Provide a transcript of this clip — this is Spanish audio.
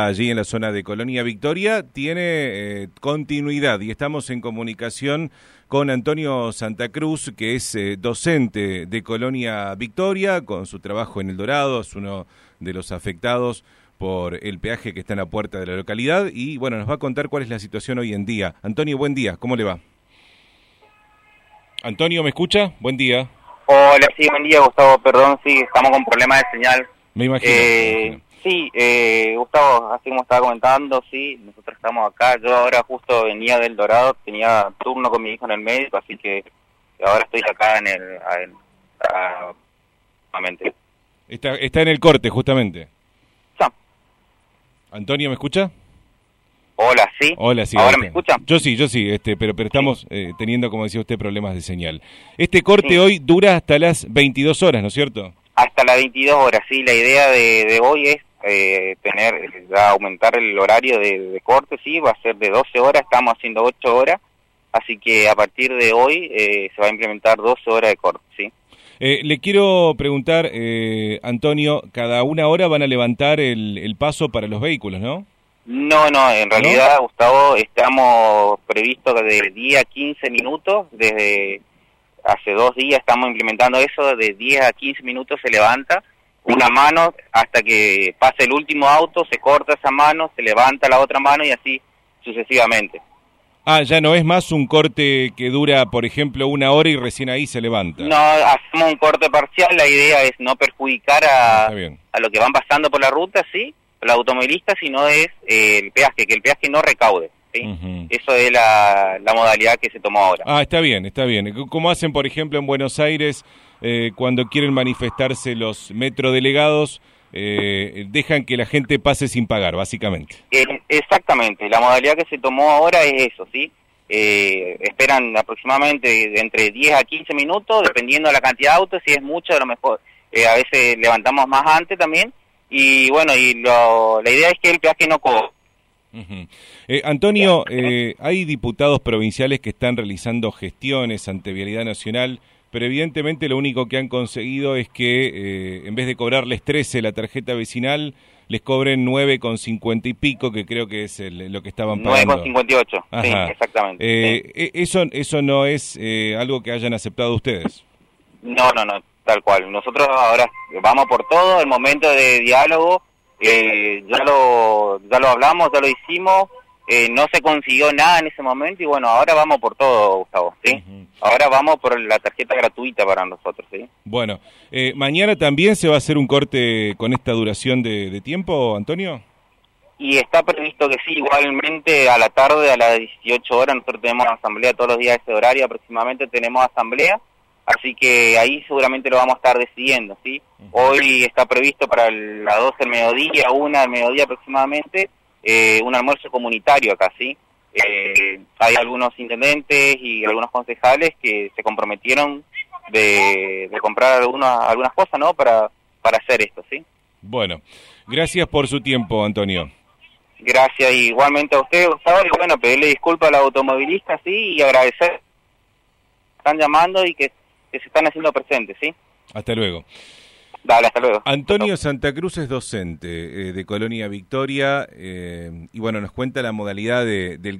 allí en la zona de Colonia Victoria tiene eh, continuidad y estamos en comunicación con Antonio Santa Cruz, que es eh, docente de Colonia Victoria, con su trabajo en El Dorado, es uno de los afectados por el peaje que está en la puerta de la localidad y bueno, nos va a contar cuál es la situación hoy en día. Antonio, buen día, ¿cómo le va? Antonio, ¿me escucha? Buen día. Hola, sí, buen día, Gustavo, perdón, sí, estamos con problemas de señal. Me imagino. me Eh, imagino. Sí, eh, Gustavo, así como estaba comentando, sí, nosotros estamos acá. Yo ahora justo venía del Dorado, tenía turno con mi hijo en el médico, así que ahora estoy acá en el... nuevamente. Está, está en el corte, justamente. Ya. Antonio, ¿me escucha? Hola, sí. Hola, sí. ¿Ahora me está. escuchan? Yo sí, yo sí, este, pero, pero estamos eh, teniendo, como decía usted, problemas de señal. Este corte Sí. hoy dura hasta las 22 horas, ¿no es cierto? Hasta las 22 horas, sí. La idea de, de hoy es eh, tener, ya aumentar el horario de, de corte, sí, va a ser de 12 horas, estamos haciendo 8 horas, así que a partir de hoy eh, se va a implementar 12 horas de corte, sí. Eh, le quiero preguntar, eh, Antonio, cada una hora van a levantar el, el paso para los vehículos, ¿no? No, no, en realidad, Gustavo, estamos previsto de 10 a 15 minutos, desde hace dos días estamos implementando eso, de 10 a 15 minutos se levanta una mano hasta que pase el último auto, se corta esa mano, se levanta la otra mano y así sucesivamente. Ah, ya no es más un corte que dura, por ejemplo, una hora y recién ahí se levanta. No, hacemos un corte parcial, la idea es no perjudicar Ah, a, bien. a lo que van pasando por la ruta, sí, los automovilistas, sino es eh, el peaje, que el peaje no recaude, ¿sí? Eso es la, la modalidad que se tomó ahora. Ah, está bien, está bien. Como hacen, por ejemplo, en Buenos Aires, eh, cuando quieren manifestarse los metrodelegados, eh, dejan que la gente pase sin pagar, básicamente. Eh, exactamente, la modalidad que se tomó ahora es eso, ¿sí? Eh, esperan aproximadamente entre 10 a 15 minutos, dependiendo de la cantidad de autos, si es mucho, a lo mejor eh, a veces levantamos más antes también, y bueno, y lo, la idea es que el peaje no cobre. Ujú. Eh, Antonio, eh, hay diputados provinciales que están realizando gestiones ante Vialidad Nacional, pero evidentemente lo único que han conseguido es que eh, en vez de cobrarles 13 la tarjeta vecinal, les cobren 9 con 50 y pico, que creo que es el- lo que estaban pagando. 9,58, sí, exactamente. Eh, sí. e- eso, eso no es eh, algo que hayan aceptado ustedes. No, no, no, tal cual. Nosotros ahora vamos por todo, el momento de diálogo, eh, ya lo ya lo hablamos, ya lo hicimos, eh, no se consiguió nada en ese momento y bueno, ahora vamos por todo, Gustavo, ¿sí? Ahora vamos por la tarjeta gratuita para nosotros, ¿sí? Bueno, eh, mañana también se va a hacer un corte con esta duración de, de tiempo, Antonio. Y está previsto que sí, igualmente a la tarde, a las 18 horas, nosotros tenemos asamblea todos los días a ese horario aproximadamente, tenemos asamblea, así que ahí seguramente lo vamos a estar decidiendo, ¿sí? Hoy está previsto para las 12 del mediodía, una del mediodía aproximadamente, eh, un almuerzo comunitario acá, ¿sí? Eh, hay algunos intendentes y algunos concejales que se comprometieron de, de comprar algunas, algunas cosas, ¿no? Para, para hacer esto, ¿sí? Bueno, gracias por su tiempo, Antonio. Gracias igualmente a usted, Gustavo, y bueno, pedirle disculpas a los automovilistas, sí, y agradecer están llamando y que, que se están haciendo presentes, ¿sí? Hasta luego. Dale, hasta luego. Antonio Santa Cruz es docente eh, de Colonia Victoria eh, y bueno, nos cuenta la modalidad de- del